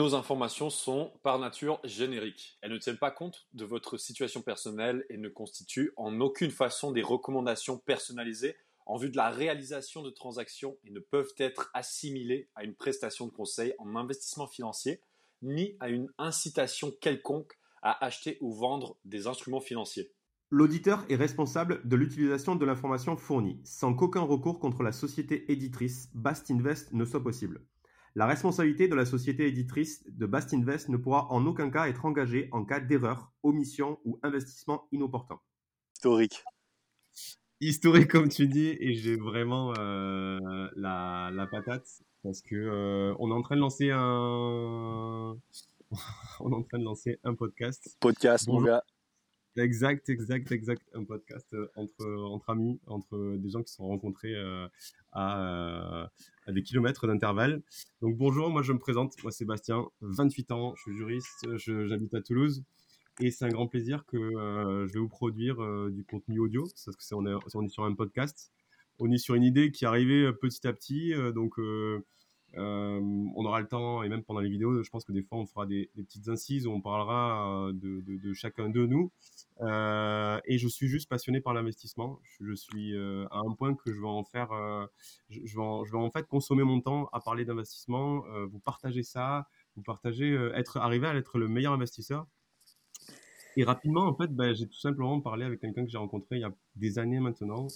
nos informations sont par nature génériques. Elles ne tiennent pas compte de votre situation personnelle et ne constituent en aucune façon des recommandations personnalisées en vue de la réalisation de transactions et ne peuvent être assimilées à une prestation de conseil en investissement financier ni à une incitation quelconque à acheter ou vendre des instruments financiers. L'auditeur est responsable de l'utilisation de l'information fournie, sans qu'aucun recours contre la société éditrice Bast Invest ne soit possible. La responsabilité de la société éditrice de Bast Invest ne pourra en aucun cas être engagée en cas d'erreur, omission ou investissement inopportun. Historique. Historique comme tu dis, et j'ai vraiment euh, la, la, patate parce que euh, on est en train de lancer un, on est en train de lancer un podcast. Podcast, mon gars. Exact, exact, exact. Un podcast euh, entre, entre amis, entre des gens qui se sont rencontrés euh, à, euh, des kilomètres d'intervalle. Donc bonjour, moi je me présente, moi Sébastien, 28 ans, je suis juriste, j'habite à Toulouse. Et c'est un grand plaisir que je vais vous produire du contenu audio, parce que on est, on est sur un podcast. On est sur une idée qui est arrivée petit à petit, donc euh, on aura le temps, et même pendant les vidéos, je pense que des fois on fera des, petites incises où on parlera euh, de, chacun de nous. Euh, et je suis juste passionné par l'investissement. Je, suis à un point que je vais en faire, je, vais en, fait consommer mon temps à parler d'investissement, vous partager ça, vous partager, être arrivé à être le meilleur investisseur. Et rapidement, en fait, ben, j'ai tout simplement parlé avec quelqu'un que j'ai rencontré il y a des années maintenant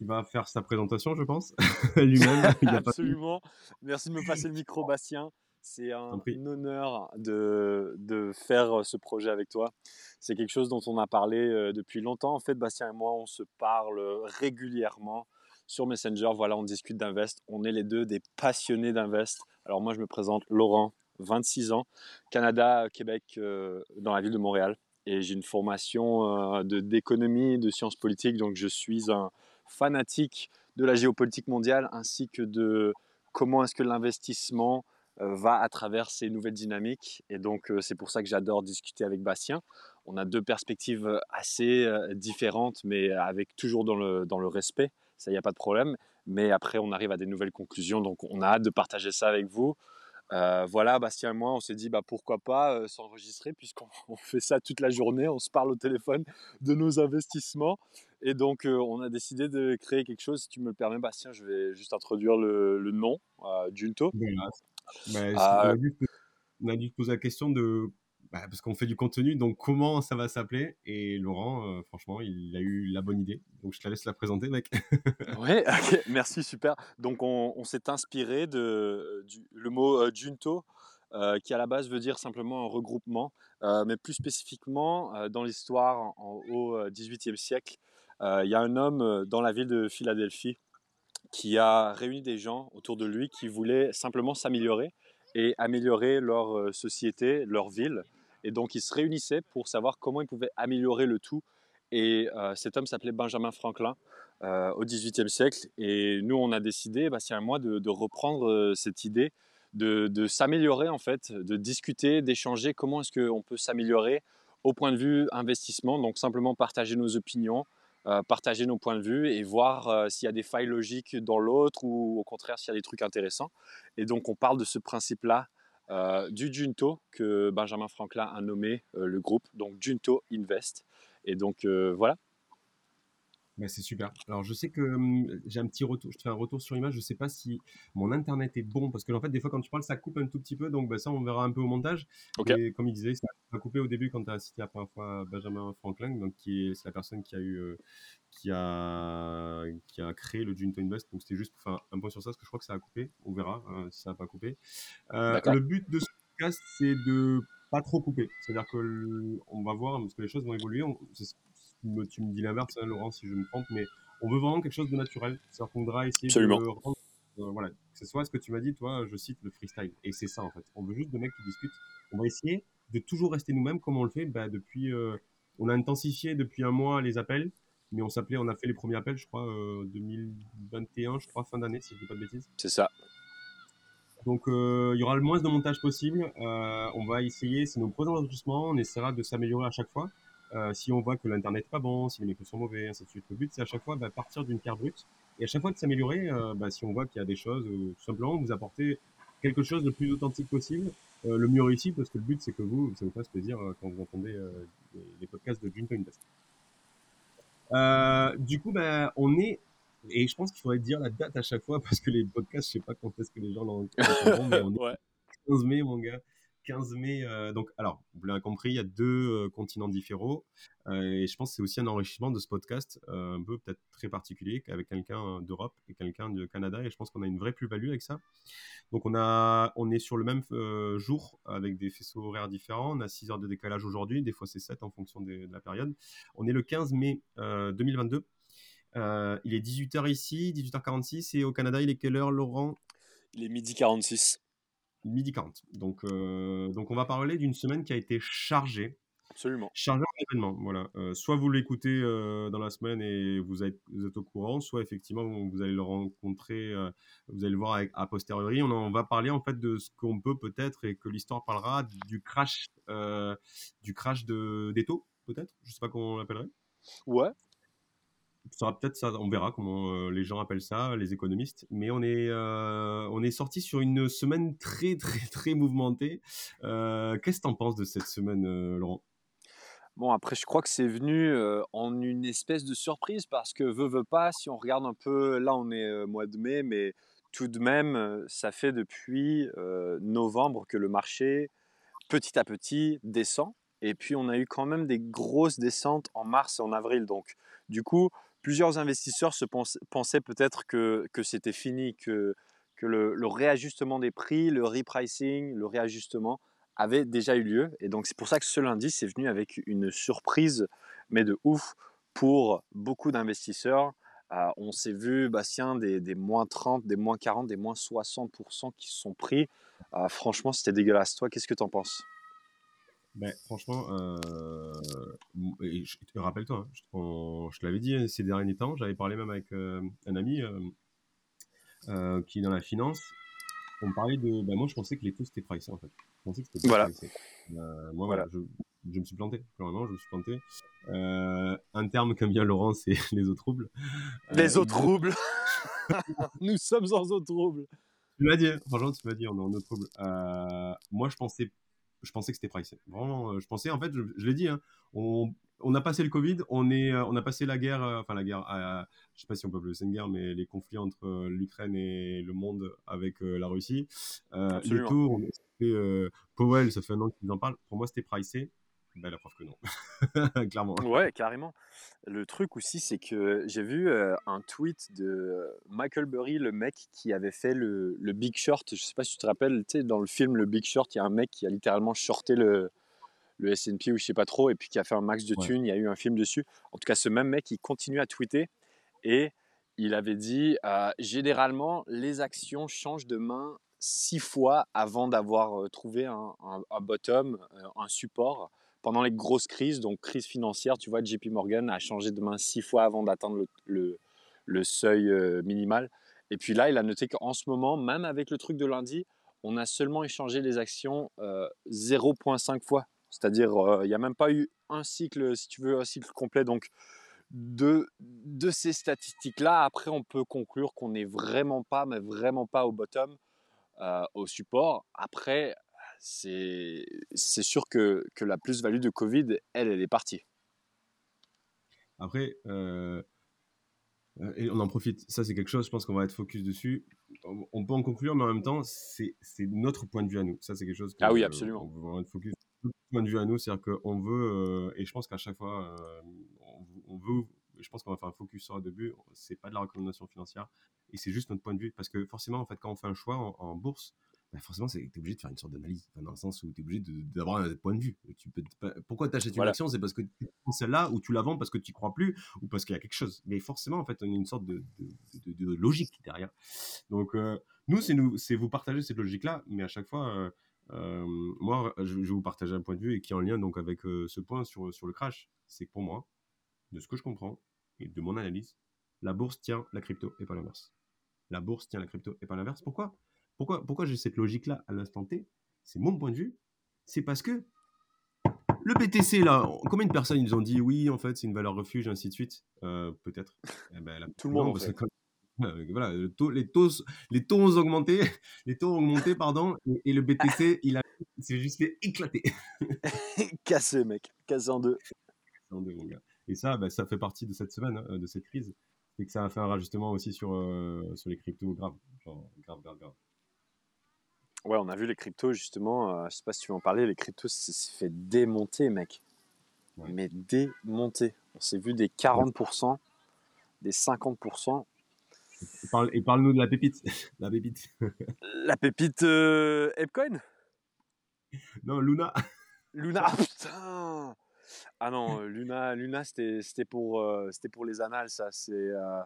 qui va faire sa présentation, je pense, lui-même. Absolument. Merci de me passer le micro, Bastien. C'est un, honneur de, de, faire ce projet avec toi. C'est quelque chose dont on a parlé euh, depuis longtemps. En fait, Bastien et moi, on se parle régulièrement sur Messenger. Voilà, on discute d'Invest. On est les deux des passionnés d'Invest. Alors moi, je me présente Laurent, 26 ans, Canada, Québec, euh, dans la ville de Montréal. Et j'ai une formation euh, d'économie, de sciences politiques. Donc, je suis un, fanatique de la géopolitique mondiale ainsi que de comment est-ce que l'investissement euh, va à travers ces nouvelles dynamiques. Et donc, euh, c'est pour ça que j'adore discuter avec Bastien. On a deux perspectives euh, assez différentes, mais avec toujours dans le, dans le respect. Ça, il n'y a pas de problème. Mais après, on arrive à des nouvelles conclusions. Donc, on a hâte de partager ça avec vous. voilà, Bastien et moi, on s'est dit bah, pourquoi pas s'enregistrer puisqu'on fait ça toute la journée, on se parle au téléphone de nos investissements. Et donc, on a décidé de créer quelque chose. Si tu me le permets, Bastien, je vais juste introduire le, nom, euh, Junto. Bah, ah, on, a dû, poser la question de. Bah, parce qu'on fait du contenu, donc comment ça va s'appeler? Et Laurent, franchement, il a eu la bonne idée. Donc, je te laisse la présenter, mec. oui, merci, super. Donc, on, s'est inspiré de, du, le mot Junto. qui à la base veut dire simplement un regroupement, mais plus spécifiquement dans l'histoire au XVIIIe siècle, euh, il y a un homme euh, dans la ville de Philadelphie qui a réuni des gens autour de lui qui voulaient simplement s'améliorer et améliorer leur euh, société, leur ville. Et donc ils se réunissaient pour savoir comment ils pouvaient améliorer le tout. Et cet homme s'appelait Benjamin Franklin au XVIIIe siècle. Et nous, on a décidé, Bastien et moi, de, de reprendre cette idée de, de s'améliorer en fait, de discuter, d'échanger comment est-ce qu'on peut s'améliorer au point de vue investissement. Donc simplement partager nos opinions, euh, partager nos points de vue et voir euh, s'il y a des failles logiques dans l'autre ou au contraire s'il y a des trucs intéressants. Et donc on parle de ce principe-là euh, du Junto que Benjamin Franklin a nommé le groupe, donc Junto Invest. Et donc voilà, bah, c'est super. Alors, je sais que hum, j'ai un petit retour, je te fais un retour sur image. Je sais pas si mon internet est bon parce que, en fait, des fois, quand tu parles, ça coupe un tout petit peu. Donc, bah, ça, on verra un peu au montage. Et comme il disait, ça a coupé au début quand tu as cité la première fois Benjamin Franklin, donc qui est, la personne qui a eu, euh, qui a, qui a créé le Junto Invest. Donc, c'était juste pour faire un point sur ça parce que je crois que ça a coupé. On verra euh, si ça n'a pas coupé. Euh, le but de ce podcast, c'est de pas trop couper. C'est-à-dire que on va voir parce que les choses vont évoluer tu me dis l'inverse, hein, Laurent, si je me trompe, mais on veut vraiment quelque chose de naturel. C'est-à-dire qu'on voudra essayer de rendre, euh, voilà, que ce soit ce que tu m'as dit, toi, je cite le freestyle. Et c'est ça, en fait. On veut juste des mecs qui discutent. On va essayer de toujours rester nous-mêmes comme on le fait bah, depuis. Euh, on a intensifié depuis un mois les appels, mais on s'appelait, on a fait les premiers appels, je crois, 2021, euh, je crois, fin d'année, si je dis pas de bêtises. C'est ça. Donc il y aura le moins de montage possible. on va essayer, c'est nos premiers enregistrements, on essaiera de s'améliorer à chaque fois. Euh, si on voit que l'internet n'est pas bon, si les micros sont mauvais, ainsi de suite. Le but, c'est à chaque fois bah, partir d'une carte brute et à chaque fois de s'améliorer. Euh, bah, si on voit qu'il y a des choses, euh, tout simplement vous apporter quelque chose de plus authentique possible, le mieux réussi, parce que le but c'est que vous, ça vous fasse plaisir quand vous entendez les, podcasts de Dream Invest. du coup, ben, on est et je pense qu'il faudrait dire la date à chaque fois parce que les podcasts, je sais pas quand est-ce que les gens l'entendront, mais on est 15 mai, mon gars. 15 mai. Euh, donc, alors, vous l'avez compris, il y a deux euh, continents différents. Euh, et je pense que c'est aussi un enrichissement de ce podcast, un peu peut-être très particulier, avec quelqu'un d'Europe et quelqu'un du Canada. Et je pense qu'on a une vraie plus-value avec ça. Donc, on, a, on est sur le même jour avec des faisceaux horaires différents. On a 6 heures de décalage aujourd'hui. Des fois, c'est 7 en fonction de la période. On est le 15 mai 2022. il est 18h ici, 18h46. Et au Canada, il est quelle heure, Laurent? Il est midi 46 midi 40. Donc, euh, donc on va parler d'une semaine qui a été chargée. Absolument. Chargée en événements. Voilà. Euh, soit vous l'écoutez euh, dans la semaine et vous êtes, vous êtes, au courant, soit effectivement vous allez le rencontrer, vous allez le voir a posteriori. On, on, va parler en fait de ce qu'on peut peut-être et que l'histoire parlera du crash, du crash de d'Eto, peut-être? Je sais pas comment on l'appellerait. Ouais, sera peut-être ça, on verra comment euh, les gens appellent ça, les économistes. Mais on est, euh, est sorti sur une semaine très, très, très mouvementée. Euh, qu'est-ce que tu en penses de cette semaine, Laurent? Bon, après, je crois que c'est venu en une espèce de surprise parce que, veut, veut pas, si on regarde un peu, là, on est mois de mai, mais tout de même, ça fait depuis novembre que le marché, petit à petit, descend. Et puis, on a eu quand même des grosses descentes en mars et en avril. Donc, du coup, plusieurs investisseurs se pensaient peut-être que, c'était fini, que, le, réajustement des prix, le repricing, le réajustement avait déjà eu lieu. Et donc c'est pour ça que ce lundi, c'est venu avec une surprise, mais de ouf, pour beaucoup d'investisseurs. Euh, on s'est vu, Bastien, des, moins 30, des moins 40, des moins 60% qui se sont pris. Euh, franchement, c'était dégueulasse. Toi, qu'est-ce que tu en penses? Ben, franchement, euh, rappelle-toi, hein, je, te l'avais dit hein, ces derniers temps, j'avais parlé même avec euh, un ami euh, euh, qui est dans la finance. On parlait de. Ben, moi, je pensais que les taux c'était pricé en fait. Je pensais que c'était voilà. moi, voilà, je, je, me suis planté. Clairement, je me suis planté. un terme qu'aime bien Laurent, c'est les eaux troubles. Les eaux troubles Nous sommes en eaux troubles Tu m'as dit, hein, franchement, tu m'as dit, on est en eaux troubles. moi, je pensais je pensais que c'était pricé. Vraiment, euh, je pensais, en fait, je, l'ai dit, hein, on, on, a passé le Covid, on, est, euh, on a passé la guerre, euh, enfin la guerre, je sais pas si on peut appeler ça une guerre, mais les conflits entre l'Ukraine et le monde avec la Russie. les taux, on, Powell, ça fait un an qu'il en parle. Pour moi, c'était pricé. Ben, la preuve que non. Clairement. Ouais, carrément. Le truc aussi, c'est que j'ai vu un tweet de Michael Burry, le mec qui avait fait le, Big Short. Je sais pas si tu te rappelles, tu sais, dans le film Le Big Short, il y a un mec qui a littéralement shorté le, le S&P ou je sais pas trop, et puis qui a fait un max de thunes. Il y a eu un film dessus. En tout cas, ce même mec, il continue à tweeter et il avait dit généralement, les actions changent de main six fois avant d'avoir trouvé un, un bottom, un support pendant les grosses crises, donc crise financière, tu vois, JP Morgan a changé de main six fois avant d'atteindre le, seuil euh, minimal. Et puis là, il a noté qu'en ce moment, même avec le truc de lundi, on a seulement échangé les actions 0,5 euh, fois. C'est-à-dire, euh, il n'y a même pas eu un cycle, si tu veux, un cycle complet. Donc, de ces statistiques-là, après, on peut conclure qu'on n'est vraiment pas, mais vraiment pas au bottom, au support. Après, c'est sûr que, que la plus-value de Covid, elle, elle est partie. Après, euh, euh, et on en profite, ça c'est quelque chose, je pense qu'on va être focus dessus. On peut en conclure, mais en même temps, c'est notre point de vue à nous. Ça c'est quelque chose que, ah oui, absolument. on va être focus. Notre point de vue à nous, c'est-à-dire qu'on veut, euh, et je pense qu'à chaque fois, on, veut, je pense qu'on va faire un focus sur le début, c'est pas de la recommandation financière, et c'est juste notre point de vue. Parce que forcément, en fait, quand on fait un choix en bourse, bah, forcément, tu es obligé de faire une sorte d'analyse, dans le sens où tu es obligé d'avoir un point de vue. Tu peux, pourquoi tu achètes une action C'est parce que tu prends celle-là, ou tu la vends parce que tu crois plus, ou parce qu'il y a quelque chose. Mais forcément, en fait, on a une sorte de, de, logique derrière. Donc, euh, nous, c'est vous partager cette logique-là, mais à chaque fois, euh, euh, moi, je, vais vous partager un point de vue et qui est en lien donc avec ce point sur, sur le crash. C'est que pour moi, de ce que je comprends et de mon analyse, la bourse tient la crypto et pas l'inverse. La bourse tient la crypto et pas l'inverse. Pourquoi? Pourquoi, pourquoi j'ai cette logique-là à l'instant T? C'est mon point de vue. C'est parce que le BTC, là, combien de personnes ils ont dit oui, en fait, c'est une valeur refuge, ainsi de suite? Euh, Peut-être. Eh ben, Tout le monde. voilà, les taux, les taux, les taux ont augmenté, les taux ont augmenté, pardon, et, le BTC, il a, s'est juste fait éclater. cassé, mec, cassé en deux. En deux, mon gars. Et ça, bah, ça fait partie de cette semaine, hein, de cette crise, et que ça a fait un rajustement aussi sur, euh, sur les cryptos grave, genre grave, grave, grave. Ouais, on a vu les cryptos justement. Euh, je sais pas si tu veux en parler. Les cryptos, s'est fait démonter, mec. Mais démonter. On s'est vu des 40%, des 50%. Et parle-nous de la pépite. la pépite. la pépite euh, Epcoin Non, Luna. Luna, ah, putain Ah non, Luna, Luna c'était pour, euh, c'était pour les annales, ça. C'est, euh,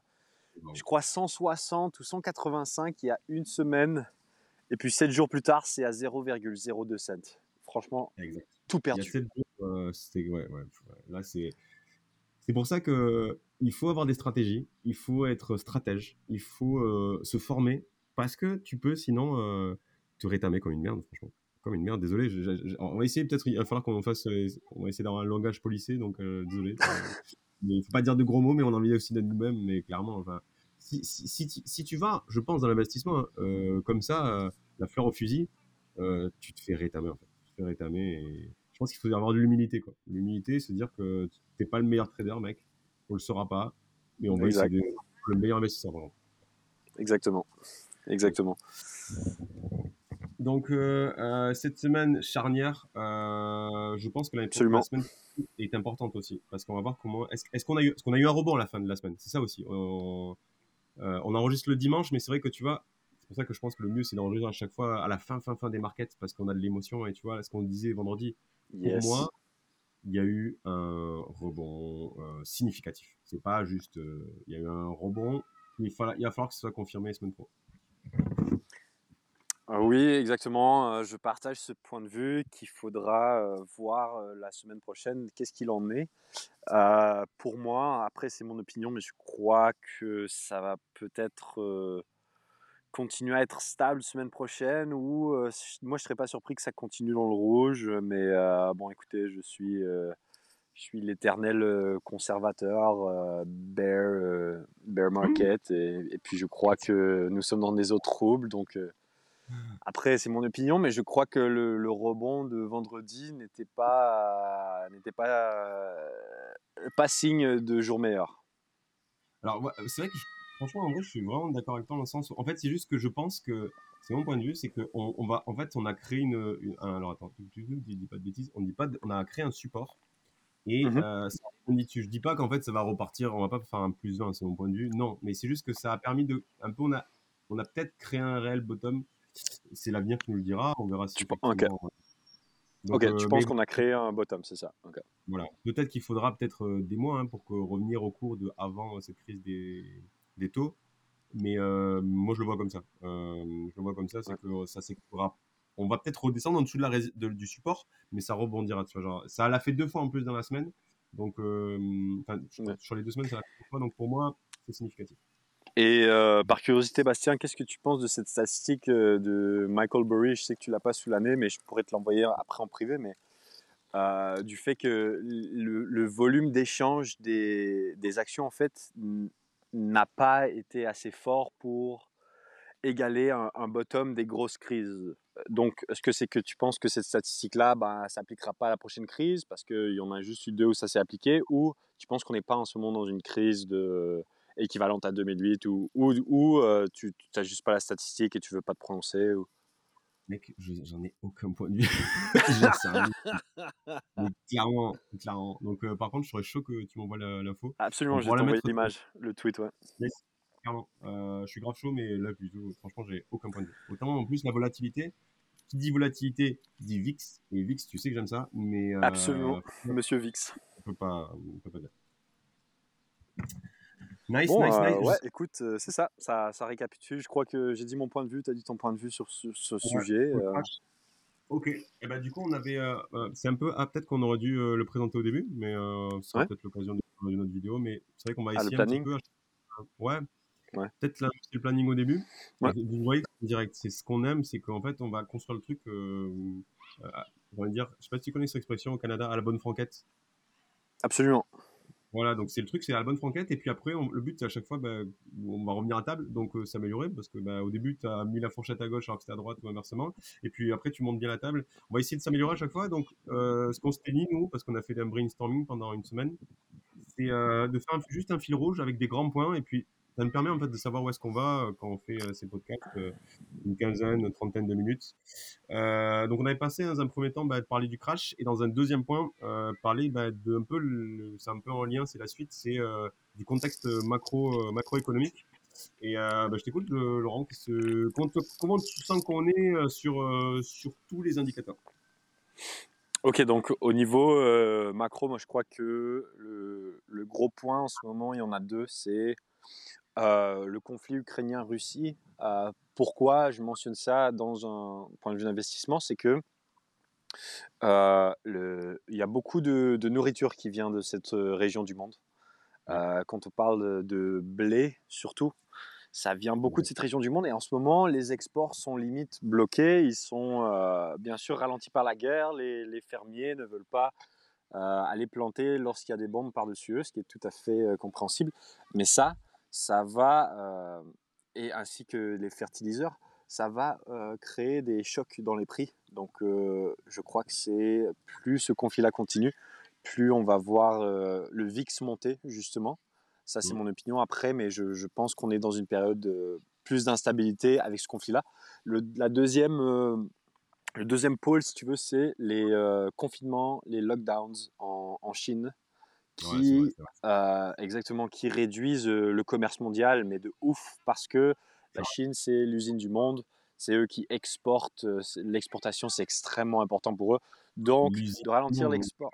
je crois, 160 ou 185 il y a une semaine. Et puis 7 jours plus tard, c'est à 0,02 cents. Franchement, tout perdu. Là, c'est. C'est pour ça que il faut avoir des stratégies, il faut être stratège, il faut euh, se former parce que tu peux sinon euh, te rétamer comme une merde, franchement. Comme une merde, désolé. on va essayer peut-être, il va falloir qu'on fasse, euh, on va essayer d'avoir un langage policé, donc désolé. il faut pas dire de gros mots, mais on a envie aussi d'être nous-mêmes, mais clairement, enfin, si, si, si, tu vas, je pense, dans l'investissement, hein, comme ça, la fleur au fusil, tu te fais rétamer, en fait. Tu te fais rétamer et je pense qu'il faut avoir de l'humilité, quoi. L'humilité, c'est dire que t'es pas le meilleur trader, mec. On le saura pas, mais on va essayer d'être le meilleur investisseur, vraiment. Exactement. Exactement. Donc, euh, euh, cette semaine charnière, euh, je pense que la semaine est importante aussi. Parce qu'on va voir comment. Est-ce qu'on a, eu, qu'on a eu un rebond à la fin de la semaine? C'est ça aussi. On, on enregistre le dimanche, mais c'est vrai que tu vois, c'est pour ça que je pense que le mieux, c'est d'enregistrer à chaque fois à la fin, fin, fin des markets parce qu'on a de l'émotion. Et tu vois, ce qu'on disait vendredi, pour moi, il y a eu un rebond euh, significatif. C'est pas juste, euh, il y a eu un rebond. Il, il va falloir que ce soit confirmé la semaine pro. Ah oui, exactement. Je partage ce point de vue qu'il faudra voir la semaine prochaine. Qu'est-ce qu'il en est Pour moi, après c'est mon opinion, mais je crois que ça va peut-être continuer à être stable semaine prochaine ou moi je serais pas surpris que ça continue dans le rouge mais bon écoutez je suis je suis l'éternel conservateur bear bear mmh. market et, puis je crois que nous sommes dans des eaux troubles donc après c'est mon opinion mais je crois que le, rebond de vendredi n'était pas n'était pas pas signe de jour meilleur alors c'est vrai que je Franchement, en vrai, je suis vraiment d'accord avec toi dans le sens où, en fait, c'est juste que je pense que, c'est mon point de vue, c'est qu'on on va, en fait, on a créé une, alors attends, tu, dis pas de bêtises, on dit pas, on a créé un support. Et mmh euh, on dit, je dis pas qu'en fait ça va repartir, on va pas faire un plus 20, c'est mon point de vue. Non, mais c'est juste que ça a permis de, un peu, on a, on a peut-être créé un réel bottom. C'est l'avenir qui nous le dira. On verra si. Tu ok. Donc, ok, tu euh, penses qu'on a créé un bottom, c'est ça. Voilà. Peut-être qu'il faudra peut-être euh, des mois hein, pour que revenir au cours de avant cette crise des, des taux. Mais euh, moi, je le vois comme ça. Euh, je le vois comme ça, c'est que ça s'écoulera. On va peut-être redescendre en dessous de la du support, mais ça rebondira. Tu vois, genre, ça l'a fait deux fois en plus dans la semaine. Donc, euh, sur les deux semaines, ça l'a fait deux fois. Donc, pour moi, c'est significatif. Et par curiosité, Bastien, qu'est-ce que tu penses de cette statistique de Michael Burry? Je sais que tu l'as pas sous l'année, mais je pourrais te l'envoyer après en privé. Mais du fait que le, volume d'échange des, actions, en fait, n'a pas été assez fort pour égaler un, bottom des grosses crises. Donc, est-ce que c'est que tu penses que cette statistique-là bah, s'appliquera pas à la prochaine crise parce qu'il y en a juste eu deux où ça s'est appliqué ou tu penses qu'on n'est pas en ce moment dans une crise de, équivalente à 2008 ou, ou, euh, tu n'as juste pas la statistique et tu veux pas te prononcer ou... Mec, j'en ai aucun point de vue. Mais clairement, clairement. Donc, euh, par contre, je serais chaud que tu m'envoies l'info. Absolument, je vais t'envoyer l'image, le tweet, ouais. clairement. Euh, je suis grave chaud, mais là, plutôt, franchement, j'ai aucun point de vue. Autant, en plus, la volatilité, qui dit volatilité, dit VIX. Et VIX, tu sais que j'aime ça, mais. Absolument, monsieur VIX. On peut pas, on peut pas dire. Nice, nice, nice. Ouais, écoute, c'est ça, ça, ça, récapitule. Je crois que j'ai dit mon point de vue, tu as dit ton point de vue sur ce, sujet. Ok, et eh ben, du coup, on avait. c'est un peu. Ah, peut-être qu'on aurait dû le présenter au début, mais ce sera peut-être l'occasion de faire une autre vidéo. Mais c'est vrai qu'on va ah, essayer un petit peu. Ouais. ouais. Peut-être le planning au début. Vous voyez, direct, c'est ce qu'on aime, c'est qu'en fait, on va construire le truc. on va dire, je sais pas si tu connais cette expression au Canada, à la bonne franquette. Absolument. Voilà, donc c'est le truc, c'est la bonne franquette. Et puis après, le but, c'est à chaque fois, bah, on va revenir à table, donc euh, s'améliorer, parce que bah, au début, tu as mis la fourchette à gauche alors que c'était à droite ou inversement. Et puis après, tu montes bien la table. On va essayer de s'améliorer à chaque fois. Donc, euh, ce qu'on s'est dit, nous, parce qu'on a fait un brainstorming pendant une semaine, c'est euh, de faire juste un fil rouge avec des grands points. Et puis, ça nous permet en fait de savoir où est-ce qu'on va quand on fait ces podcasts, une quinzaine, une trentaine de minutes. donc on avait passé dans un premier temps bah, de parler du crash et dans un deuxième point parler bah, un peu, c'est un peu en lien, c'est la suite, c'est du contexte macro macroéconomique. Et bah, je t'écoute Laurent, comment, tu sens qu'on est sur sur tous les indicateurs? Ok, donc au niveau macro, moi je crois que le, gros point en ce moment, il y en a deux, c'est euh, le conflit ukrainien-Russie, euh, pourquoi je mentionne ça dans un point de vue d'investissement, c'est que euh, il y a beaucoup de, nourriture qui vient de cette région du monde. quand on parle de blé, surtout, ça vient beaucoup de cette région du monde. Et en ce moment, les exports sont limite bloqués. Ils sont bien sûr ralentis par la guerre. Les, les fermiers ne veulent pas aller planter lorsqu'il y a des bombes par-dessus eux, ce qui est tout à fait compréhensible. Mais ça, ça va, euh, et ainsi que les fertiliseurs, ça va euh, créer des chocs dans les prix. Donc euh, je crois que c'est plus ce conflit-là continue, plus on va voir le VIX monter, justement. Ça, c'est mmh. mon opinion après, mais je, pense qu'on est dans une période de plus d'instabilité avec ce conflit-là. Le, la deuxième, le deuxième pôle, si tu veux, c'est les confinements, les lockdowns en Chine qui, euh, exactement, qui réduisent le commerce mondial, mais de ouf, parce que la Chine, c'est l'usine du monde, c'est eux qui exportent, l'exportation, c'est extrêmement important pour eux. Donc, de ralentir l'export,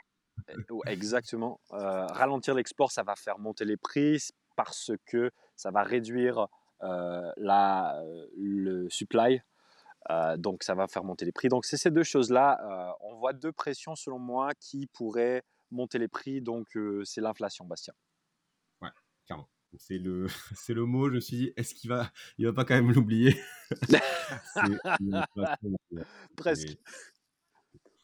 eh, exactement, euh, ralentir l'export, ça va faire monter les prix parce que ça va réduire euh, la, le supply. donc, ça va faire monter les prix. Donc, c'est ces deux choses-là. on voit deux pressions, selon moi, qui pourraient monter les prix, donc c'est l'inflation, Bastien. Ouais, clairement. C'est le, c'est le mot. Je me suis dit, est-ce qu'il va, il va pas quand même l'oublier? Presque.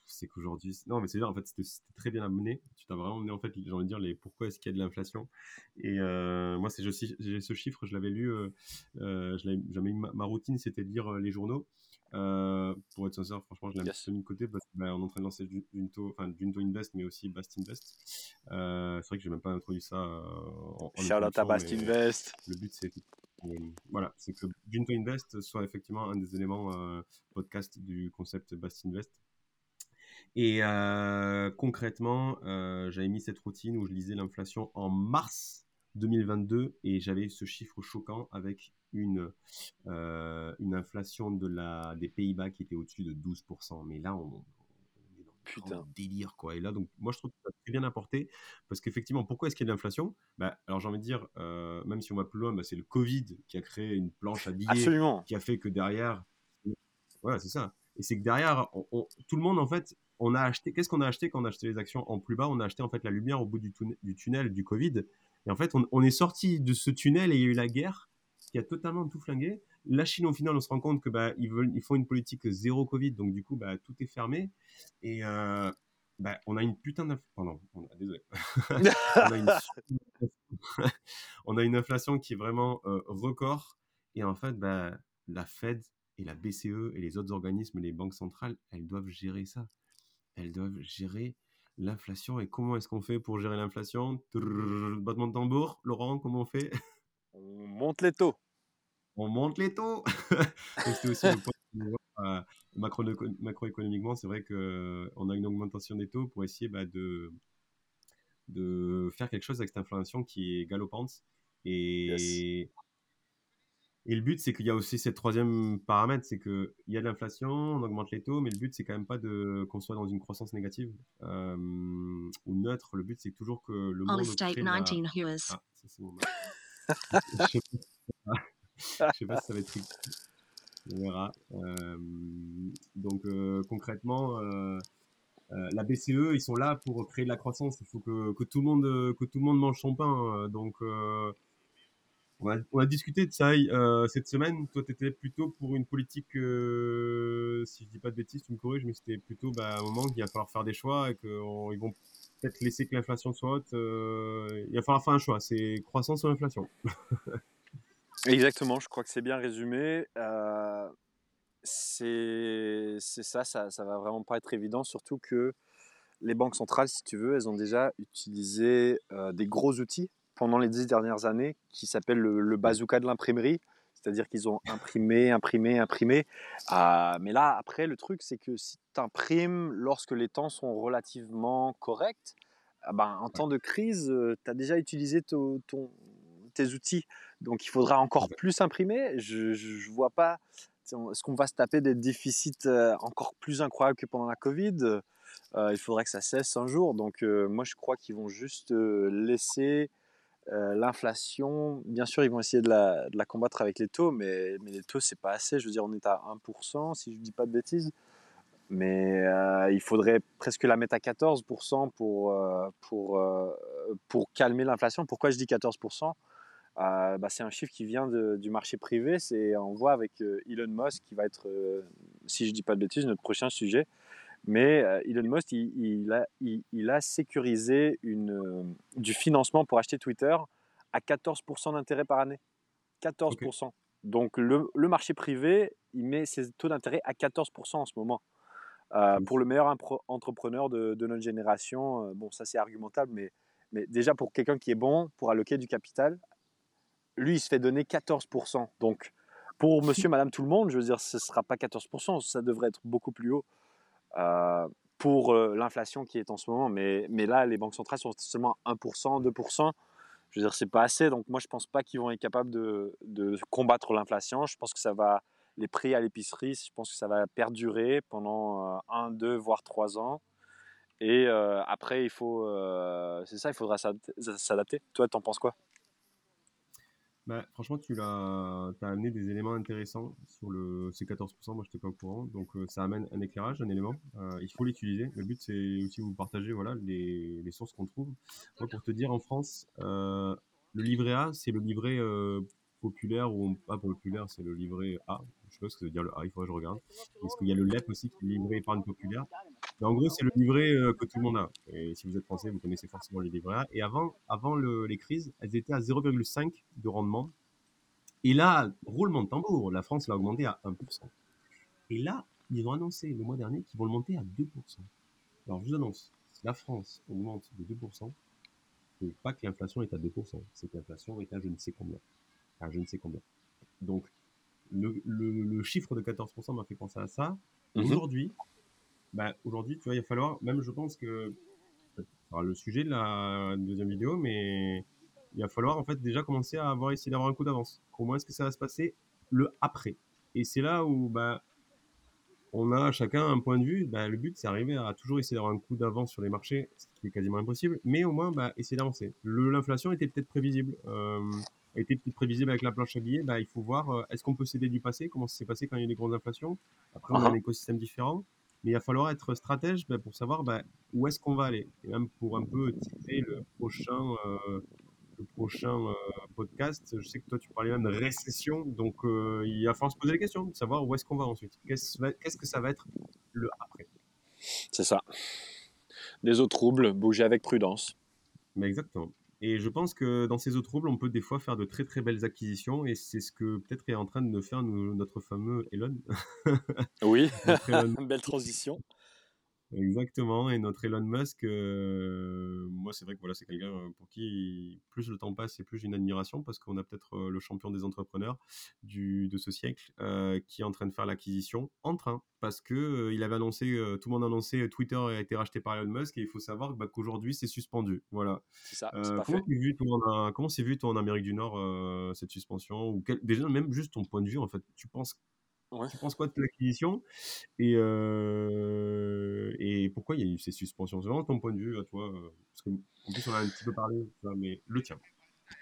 C'est qu'aujourd'hui, non, mais c'est vrai, en fait, c'était très bien amené. Tu t'as vraiment amené, en fait, j'ai envie de dire, les pourquoi est-ce qu'il y a de l'inflation? Et moi, c'est, j'ai ce chiffre, je l'avais lu, euh, jamais ma, ma, routine, c'était de lire les journaux. Euh, pour être sincère, franchement, je l'ai yes. mis de côté parce qu'on bah, est en train de lancer Junto, enfin Junto Invest, mais aussi Bast Invest. Euh, c'est vrai que j'ai même pas introduit ça euh, en, en Shout Bast Invest. Le but, c'est voilà, c'est que Junto Invest soit effectivement un des éléments podcast du concept Bast Invest. Et concrètement, j'avais mis cette routine où je lisais l'inflation en mars 2022 et j'avais ce chiffre choquant avec une, euh, une inflation de la, des Pays-Bas qui était au-dessus de 12%. Mais là, on, est dans Putain. délire, quoi. Et là, donc, moi, je trouve que ça a très bien apporté parce qu'effectivement, pourquoi est-ce qu'il y a de l'inflation? Bah, Alors, j'ai envie de dire, euh, même si on va plus loin, bah, c'est le Covid qui a créé une planche à billets Absolument. qui a fait que derrière. Voilà, c'est ça. Et c'est que derrière, tout le monde, en fait, on a acheté. Qu'est-ce qu'on a acheté quand on a acheté les actions en plus bas? On a acheté en fait la lumière au bout du, du tunnel du Covid. Et en fait, on, on est sorti de ce tunnel et il y a eu la guerre qui a totalement tout flingué. La Chine, au final, on se rend compte que bah, ils veulent, ils font une politique zéro Covid, donc du coup, bah, tout est fermé. Et euh, bah, on a une putain d'inflation. désolé. on, a une... inflation qui est vraiment euh, record. Et en fait, bah, la Fed et la BCE et les autres organismes, les banques centrales, elles doivent gérer ça. Elles doivent gérer l'inflation. Et comment est-ce qu'on fait pour gérer l'inflation? Battement de tambour. Laurent, comment on fait? On monte les taux. On monte les taux. C'était aussi le point euh, macro, macroéconomiquement, c'est vrai qu'on euh, a une augmentation des taux pour essayer bah, de, de faire quelque chose avec cette inflation qui est galopante. Et, et le but, c'est qu'il y a aussi cette troisième paramètre, c'est qu'il y a de l'inflation, on augmente les taux, mais le but, c'est quand même pas de qu'on soit dans une croissance négative euh, ou neutre. Le but, c'est toujours que le monde crée la... ah, ça, c'est bon. Je sais pas si ça va être On verra. Euh, donc euh, concrètement, euh, la BCE, ils sont là pour créer de la croissance. Il faut que, que tout le monde que tout le monde mange son pain. Donc on a, discuté de ça cette semaine. Toi, tu étais plutôt pour une politique, si je dis pas de bêtises, tu me corriges, mais c'était plutôt bah, un moment qu'il va falloir faire des choix et qu'ils vont peut-être laisser que l'inflation soit haute. il va falloir faire un choix. C'est croissance ou inflation. Exactement, je crois que c'est bien résumé. c'est ça, ça, ça va vraiment pas être évident, surtout que les banques centrales, si tu veux, elles ont déjà utilisé des gros outils pendant les dix dernières années qui s'appellent le, bazooka de l'imprimerie. C'est-à-dire qu'ils ont imprimé, imprimé, imprimé. Ah, mais là, après, le truc, c'est que si tu imprimes lorsque les temps sont relativement corrects, ah ben, en temps de crise, tu as déjà utilisé ton, tes outils. Donc, il faudra encore plus imprimer. Je ne vois pas. Est-ce qu'on va se taper des déficits encore plus incroyables que pendant la Covid? Il faudrait que ça cesse un jour. Donc, moi, je crois qu'ils vont juste laisser l'inflation, bien sûr, ils vont essayer de la, combattre avec les taux, mais, mais les taux, c'est pas assez. Je veux dire, on est à 1%, si je ne dis pas de bêtises. Mais il faudrait presque la mettre à 14% pour, pour, pour calmer l'inflation. Pourquoi je dis 14% bah, C'est un chiffre qui vient du marché privé. C'est, on voit avec Elon Musk qui va être, si je ne dis pas de bêtises, notre prochain sujet. Mais euh, Elon Musk, il, a, il, a, sécurisé une, euh, du financement pour acheter Twitter à 14% d'intérêt par année. 14%. Donc le, le, marché privé, il met ses taux d'intérêt à 14% en ce moment. Euh, pour le meilleur entrepreneur de, de notre génération, bon, ça c'est argumentable, mais, mais déjà pour quelqu'un qui est bon pour alloquer du capital, lui, il se fait donner 14%. Donc pour monsieur, madame, tout le monde, je veux dire, ce ne sera pas 14%, ça devrait être beaucoup plus haut. Euh, pour euh, l'inflation qui est en ce moment. Mais, mais là, les banques centrales sont seulement 1%, 2%. Je veux dire, c'est pas assez. Donc moi, je pense pas qu'ils vont être capables de, de combattre l'inflation. Je pense que ça va, les prix à l'épicerie, je pense que ça va perdurer pendant euh, un, deux, voire trois ans. Et après, il faut, c'est ça, il faudra s'adapter. Toi, t'en penses quoi? Bah, franchement, tu as amené des éléments intéressants sur le c 14%. Moi, je n'étais pas au courant. Donc, euh, ça amène un éclairage, un élément. Euh, il faut l'utiliser. Le but, c'est aussi vous partager voilà, les, les sources qu'on trouve. Moi, pour te dire, en France, euh, le livret A, c'est le livret populaire ou pas populaire, c'est le livret A. Je sais pas ce que ça veut dire le A, il faudrait que je regarde. Est-ce qu'il y a le LEP aussi, qui est livret épargne populaire. Mais en gros, c'est le livret que tout le monde a. Et si vous êtes français, vous connaissez forcément les livrets A. Et avant, avant le, les crises, elles étaient à 0,5 de rendement. Et là, roulement de tambour, la France l'a augmenté à 1%. Et là, ils ont annoncé le mois dernier qu'ils vont le monter à 2%. Alors, je vous annonce, si la France augmente de 2%, c'est pas que l'inflation est à 2%, c'est que l'inflation est à je ne sais combien. À je ne sais combien. Donc, le, chiffre de 14% m'a fait penser à ça. Mhm. Aujourd'hui, bah, aujourd'hui, tu vois, il va falloir, même je pense que, sera le sujet de la deuxième vidéo, mais il va falloir en fait déjà commencer à avoir essayé d'avoir un coup d'avance. Comment est-ce que ça va se passer le après? Et c'est là où bah, on a chacun un point de vue. Bah, le but, c'est d'arriver à toujours essayer d'avoir un coup d'avance sur les marchés, ce qui est quasiment impossible, mais au moins bah, essayer d'avancer. L'inflation était peut-être prévisible. Euh, était peut-être prévisible avec la planche à billets. Bah, il faut voir euh, est-ce qu'on peut s'aider du passé, comment ça s'est passé quand il y a eu des grosses inflations? Après, on a un écosystème différent. Mais il va falloir être stratège bah, pour savoir bah, où est-ce qu'on va aller. Et même pour un peu tirer le prochain, euh, le prochain euh, podcast, je sais que toi tu parlais même de récession, donc euh, il va falloir se poser la question, de savoir où est-ce qu'on va ensuite. Qu'est-ce que ça va être le après? C'est ça. Des eaux troubles, bouger avec prudence. Mais exactement. Et je pense que dans ces eaux troubles, on peut des fois faire de très très belles acquisitions, et c'est ce que peut-être est en train de faire notre fameux Elon. Oui, belle transition. Exactement. Et notre Elon Musk, euh, moi, c'est vrai que voilà, c'est quelqu'un euh, pour qui plus le temps passe et plus j'ai une admiration parce qu'on a peut-être euh, le champion des entrepreneurs du, de ce siècle qui est en train de faire l'acquisition en train parce que il avait annoncé, tout le monde a annoncé, Twitter a été racheté par Elon Musk et il faut savoir bah, qu'aujourd'hui c'est suspendu. Voilà. C'est ça. c'est vu, comment c'est vu toi en Amérique du Nord cette suspension ou déjà même juste ton point de vue en fait, tu penses tu penses quoi de l'acquisition et, euh, et pourquoi il y a eu ces suspensions? C'est vraiment ton point de vue à toi euh, Parce qu'en plus, on a un petit peu parlé, mais le tien.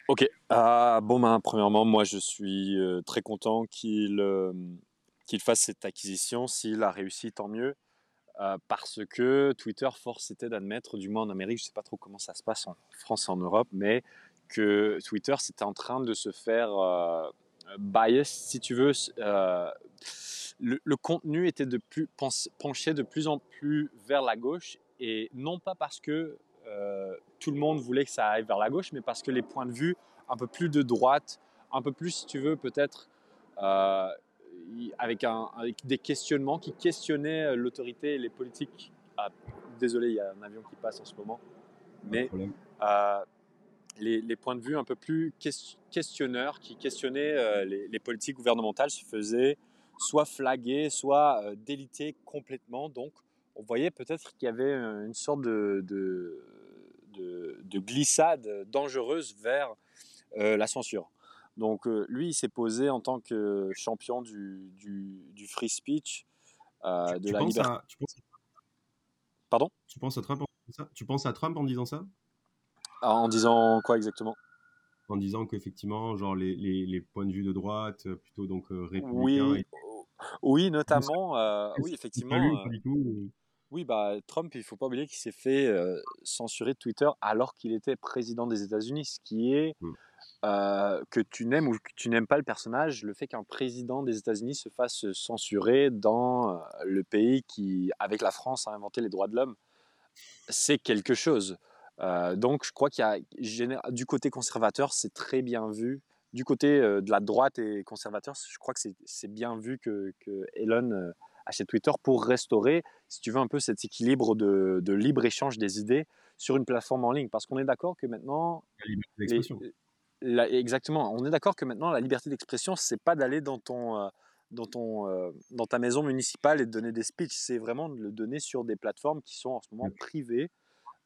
Ok. Ah, bon, ben, premièrement, moi, je suis euh, très content qu'il qu'il fasse cette acquisition. S'il a réussi, tant mieux. parce que Twitter force était d'admettre, du moins en Amérique, je ne sais pas trop comment ça se passe en France et en Europe, mais que Twitter c'était en train de se faire bias, si tu veux, euh, le, contenu était de plus penché de plus en plus vers la gauche et non pas parce que tout le monde voulait que ça aille vers la gauche, mais parce que les points de vue un peu plus de droite, un peu plus, si tu veux, peut-être avec, un, avec des questionnements qui questionnaient l'autorité et les politiques. Ah, désolé, il y a un avion qui passe en ce moment. Mais les, points de vue un peu plus questionneurs qui questionnaient euh, les, politiques gouvernementales se faisaient soit flaguer, soit euh, déliter complètement. Donc, on voyait peut-être qu'il y avait une sorte de, de, glissade dangereuse vers euh, la censure. Donc, lui, il s'est posé en tant que champion du, du, free speech, de la liberté. Pardon? Tu penses, à Trump tu penses à Trump en disant ça? Ah, en disant quoi exactement? En disant qu'effectivement, genre les, les, points de vue de droite, euh, plutôt donc euh, républicains. Oui, oui notamment. Euh, oui, effectivement. oui, bah, Trump, il faut pas oublier qu'il s'est fait censurer Twitter alors qu'il était président des États-Unis, ce qui est mmh. que tu n'aimes ou que tu n'aimes pas le personnage, le fait qu'un président des États-Unis se fasse censurer dans le pays qui, avec la France, a inventé les droits de l'homme, c'est quelque chose. Euh, donc, je crois qu'il y a, du côté conservateur, c'est très bien vu. Du côté euh, de la droite et conservateur, je crois que c'est bien vu que, Elon euh, achète Twitter pour restaurer, si tu veux, un peu cet équilibre de, libre échange des idées sur une plateforme en ligne. Parce qu'on est d'accord que maintenant. La liberté d'expression. Exactement. On est d'accord que maintenant, la liberté d'expression, c'est pas d'aller dans ton. dans, ton, dans ta maison municipale et de donner des speeches, c'est vraiment de le donner sur des plateformes qui sont en ce moment privées,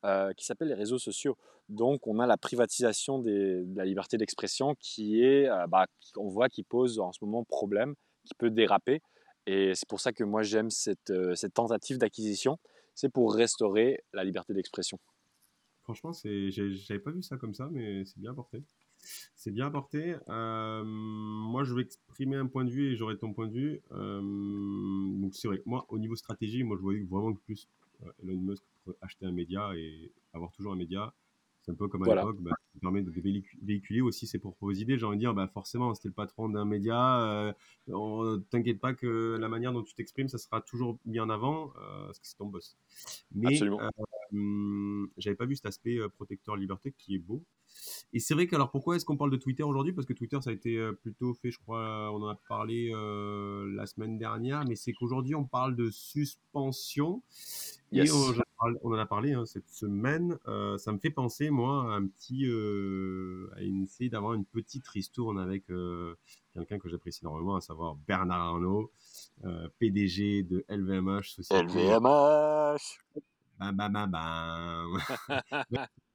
euh, qui s'appelle les réseaux sociaux. Donc, on a la privatisation de la liberté d'expression qui est, euh, bah, on voit, qui pose en ce moment problème, qui peut déraper. Et c'est pour ça que moi, j'aime cette, euh, tentative d'acquisition. C'est pour restaurer la liberté d'expression. Franchement, j'avais pas vu ça comme ça, mais c'est bien porté. C'est bien porté. moi, je vais exprimer un point de vue et j'aurai ton point de vue. donc, c'est vrai. Moi, au niveau stratégie, moi, je voyais vraiment que plus Elon Musk acheter un média et avoir toujours un média. C'est un peu comme à l'époque, bah, ça permet de véhiculer aussi ses propres idées. J'ai envie de dire, bah, forcément, c'était le patron d'un média. Euh, T'inquiète pas que la manière dont tu t'exprimes, ça sera toujours mis en avant, euh, parce que c'est ton boss. Mais euh, j'avais pas vu cet aspect euh, protecteur liberté qui est beau. Et c'est vrai que, alors pourquoi est-ce qu'on parle de Twitter aujourd'hui? Parce que Twitter, ça a été euh, plutôt fait, je crois, on en a parlé euh, la semaine dernière, mais c'est qu'aujourd'hui, on parle de suspension. Et on, on, en a parlé hein, cette semaine. Euh, ça me fait penser, moi, à un petit. à essayer d'avoir une petite ristourne avec quelqu'un que j'apprécie énormément, à savoir Bernard Arnault, PDG de LVMH. Société. LVMH Bam, bam, bam, bam.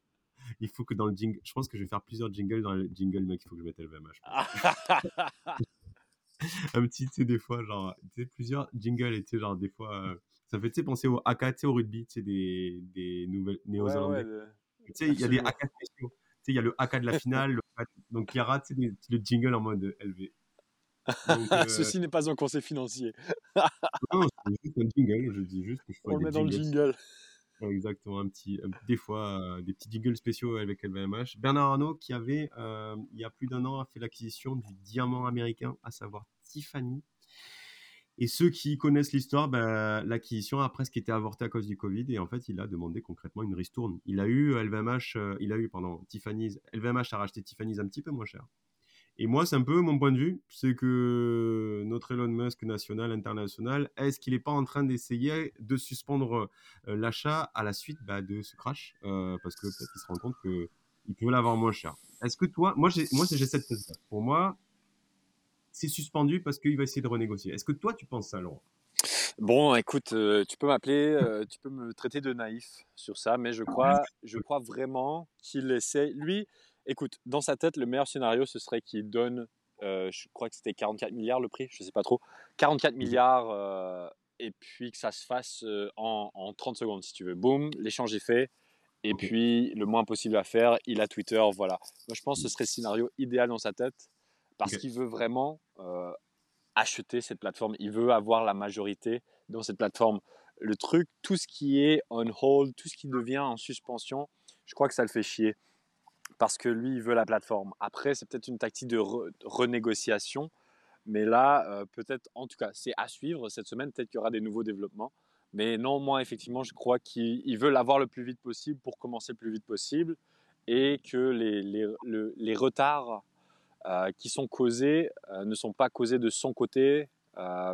il faut que dans le jingle, je pense que je vais faire plusieurs jingles dans le jingle, mec, il faut que je mette LVMH. un petit, tu sais, des fois, genre, tu sais, plusieurs jingles, et tu sais, genre, des fois, euh, ça fait, tu sais, penser au AK, tu sais, au rugby, tu sais, des, des nouvelles néo-zélandais. Tu sais, il y a des AK spéciaux. Tu sais, il y a le AK de la finale, donc il y aura, tu sais, le jingle en mode LV. Euh, Ceci n'est pas un conseil financier. non, c'est juste un jingle, je dis juste que je On le met dans le jingle. Exactement, un petit, des fois euh, des petits jingles spéciaux avec LVMH. Bernard Arnault qui avait, euh, il y a plus d'un an, a fait l'acquisition du diamant américain, à savoir Tiffany. Et ceux qui connaissent l'histoire, ben, l'acquisition a presque été avortée à cause du Covid et en fait, il a demandé concrètement une ristourne. Il a eu LVMH, euh, il a eu, pardon, Tiffany's, LVMH a racheté Tiffany's un petit peu moins cher. Et moi, c'est un peu mon point de vue, c'est que notre Elon Musk national, international, est-ce qu'il n'est pas en train d'essayer de suspendre euh, l'achat à la suite bah, de ce crash euh, Parce que peut-être qu'il se rend compte qu'il peut l'avoir moins cher. Est-ce que toi, moi j'ai, moi j'ai cette thèse Pour moi, c'est suspendu parce qu'il va essayer de renégocier. Est-ce que toi tu penses ça, Laurent? Bon, écoute, euh, tu peux m'appeler, tu peux me traiter de naïf sur ça, mais je crois, je crois vraiment qu'il essaie. Lui, Écoute, dans sa tête, le meilleur scénario, ce serait qu'il donne, euh, je crois que c'était 44 milliards le prix, je ne sais pas trop, 44 milliards euh, et puis que ça se fasse euh, en, 30 secondes, si tu veux. Boum, l'échange est fait. Et puis, le moins possible à faire, il a Twitter, voilà. Moi, je pense que ce serait le scénario idéal dans sa tête parce qu'il veut vraiment acheter cette plateforme. Il veut avoir la majorité dans cette plateforme. Le truc, tout ce qui est on hold, tout ce qui devient en suspension, je crois que ça le fait chier parce que lui, il veut la plateforme. Après, c'est peut-être une tactique de renégociation, mais là, euh, peut-être, en tout cas, c'est à suivre cette semaine. Peut-être qu'il y aura des nouveaux développements. Mais non, moi, effectivement, je crois qu'ils veulent l'avoir le plus vite possible pour commencer le plus vite possible et que les, retards euh, qui sont causés euh, ne sont pas causés de son côté,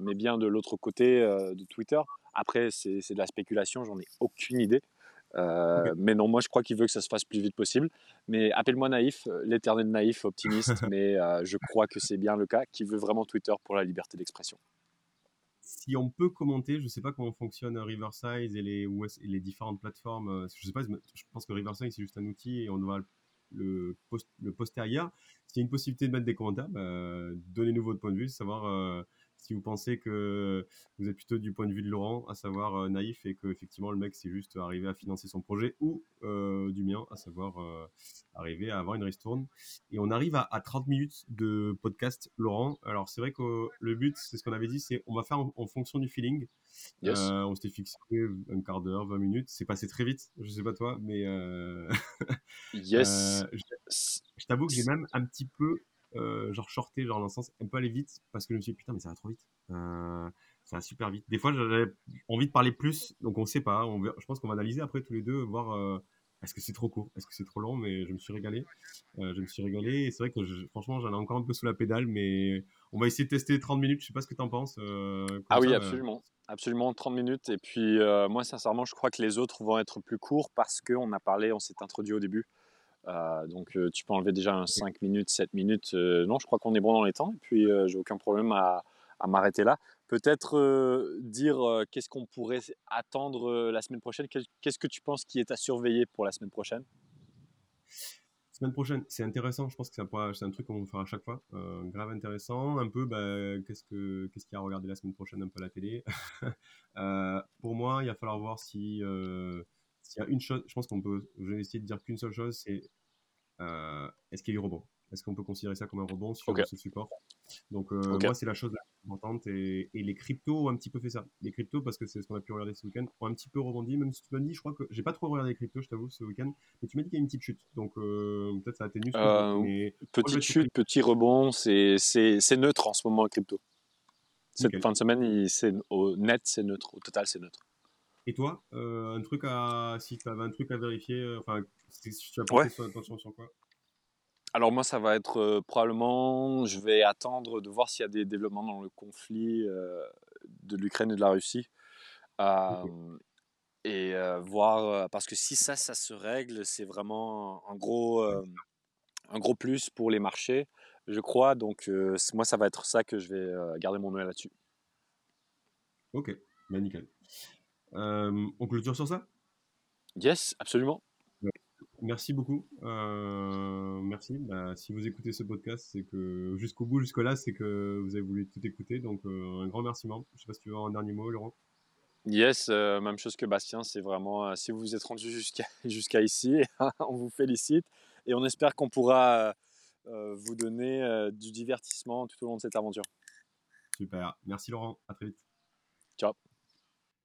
mais bien de l'autre côté de Twitter. Après, c'est de la spéculation, j'en ai aucune idée. Mais non, moi je crois qu'il veut que ça se fasse plus vite possible. Mais appelle-moi naïf, l'éternel naïf, optimiste, mais je crois que c'est bien le cas, qu'il veut vraiment Twitter pour la liberté d'expression si on peut commenter, je ne sais pas comment fonctionne Riverside et les, les différentes plateformes. Je sais pas, je pense que Riverside c'est juste un outil et on doit le, post, le poster ailleurs. S'il y a une possibilité de mettre des commentaires, bah, donnez-nous votre point de vue, savoir euh, si vous pensez que vous êtes plutôt du point de vue de Laurent, à savoir euh, naïf, et que effectivement le mec c'est juste arrivé à financer son projet, ou euh, du mien, à savoir arriver à avoir une ristourne. Et on arrive à, 30 minutes de podcast, Laurent. Alors c'est vrai que le but, c'est ce qu'on avait dit, c'est on va faire en, fonction du feeling. on s'était fixé un quart d'heure, 20 minutes. C'est passé très vite, je sais pas toi, mais yes. je t'avoue que j'ai même un petit peu euh, genre shorté, genre dans le sens un peu aller vite parce que je me suis dit putain mais ça va trop vite. Euh, ça va super vite. Des fois j'avais envie de parler plus, donc on sait pas. On, je pense qu'on va analyser après tous les deux, voir euh, est-ce que c'est trop court, est-ce que c'est trop long, mais je me suis régalé. Je me suis régalé et c'est vrai que franchement j'en ai encore un peu sous la pédale, mais on va essayer de tester 30 minutes. Je sais pas ce que tu en penses. ah oui, absolument. Absolument, 30 minutes. Et puis, moi, sincèrement, je crois que les autres vont être plus courts parce qu'on a parlé, on s'est introduit au début. Euh, donc euh, tu peux enlever déjà un 5 minutes, 7 minutes. Euh, non, je crois qu'on est bon dans les temps. Et puis j'ai aucun problème à, m'arrêter là. Peut-être dire qu'est-ce qu'on pourrait attendre la semaine prochaine? Qu'est-ce que tu penses qui est à surveiller pour la semaine prochaine? Semaine prochaine, c'est intéressant. Je pense que c'est un truc qu'on va faire à chaque fois. grave intéressant. Un peu, bah, qu'est-ce qu'il y a à regarder la semaine prochaine un peu à la télé? pour moi, il va falloir voir si s'il y a une chose, je pense qu'on peut, je vais essayer de dire qu'une seule chose, c'est euh, est-ce qu'il y a eu rebond? Est-ce qu'on peut considérer ça comme un rebond sur ce support? Donc euh, moi, c'est la chose la plus importante et, les cryptos ont un petit peu fait ça. Les cryptos, parce que c'est ce qu'on a pu regarder ce week-end, ont un petit peu rebondi, même si tu m'as dit, je crois que j'ai pas trop regardé les cryptos, je t'avoue, ce week-end, mais tu m'as dit qu'il y a une petite chute. Donc euh, peut-être ça a atténué. Euh, petite chute, petit rebond, c'est neutre en ce moment, les crypto. Cette fin de semaine, au net, c'est neutre. Au total, c'est neutre. Et toi, euh, un truc à, si tu avais un truc à vérifier, euh, enfin, si tu as porté attention sur quoi? Alors moi, ça va être euh, probablement, je vais attendre de voir s'il y a des développements dans le conflit de l'Ukraine et de la Russie. Et voir, parce que si ça, ça se règle, c'est vraiment un gros, un gros plus pour les marchés, je crois. Donc moi, ça va être ça que je vais garder mon œil là-dessus. Ok, bah, nickel. Euh, on clôture sur ça? Yes, absolument. Merci beaucoup. Euh, merci. Bah, si vous écoutez ce podcast, c'est que jusqu'au bout, jusque-là, c'est que vous avez voulu tout écouter. Donc, euh, un grand merci. Je ne sais pas si tu veux un dernier mot, Laurent? Yes, même chose que Bastien. C'est vraiment, si vous vous êtes rendu jusqu'à jusqu'à ici, on vous félicite et on espère qu'on pourra vous donner du divertissement tout au long de cette aventure. Super. Merci, Laurent. À très vite. Ciao.